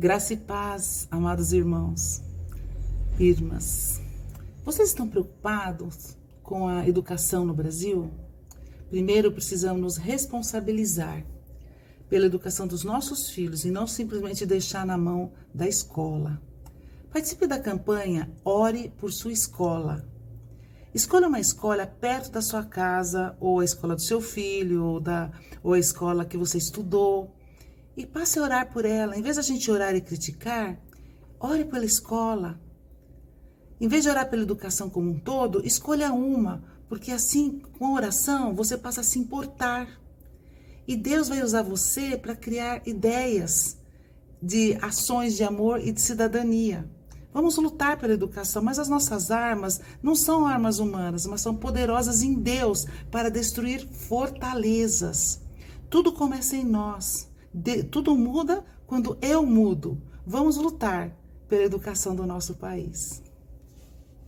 Graça e paz, amados irmãos, irmãs. Vocês estão preocupados com a educação no Brasil? Primeiro, precisamos nos responsabilizar pela educação dos nossos filhos e não simplesmente deixar na mão da escola. Participe da campanha Ore por sua escola. Escolha uma escola perto da sua casa, ou a escola do seu filho, ou, da, ou a escola que você estudou e passe a orar por ela. Em vez de a gente orar e criticar, ore pela escola. Em vez de orar pela educação como um todo, escolha uma, porque assim, com oração, você passa a se importar. E Deus vai usar você para criar ideias de ações de amor e de cidadania. Vamos lutar pela educação, mas as nossas armas não são armas humanas, mas são poderosas em Deus para destruir fortalezas. Tudo começa em nós. De, tudo muda quando eu mudo. Vamos lutar pela educação do nosso país.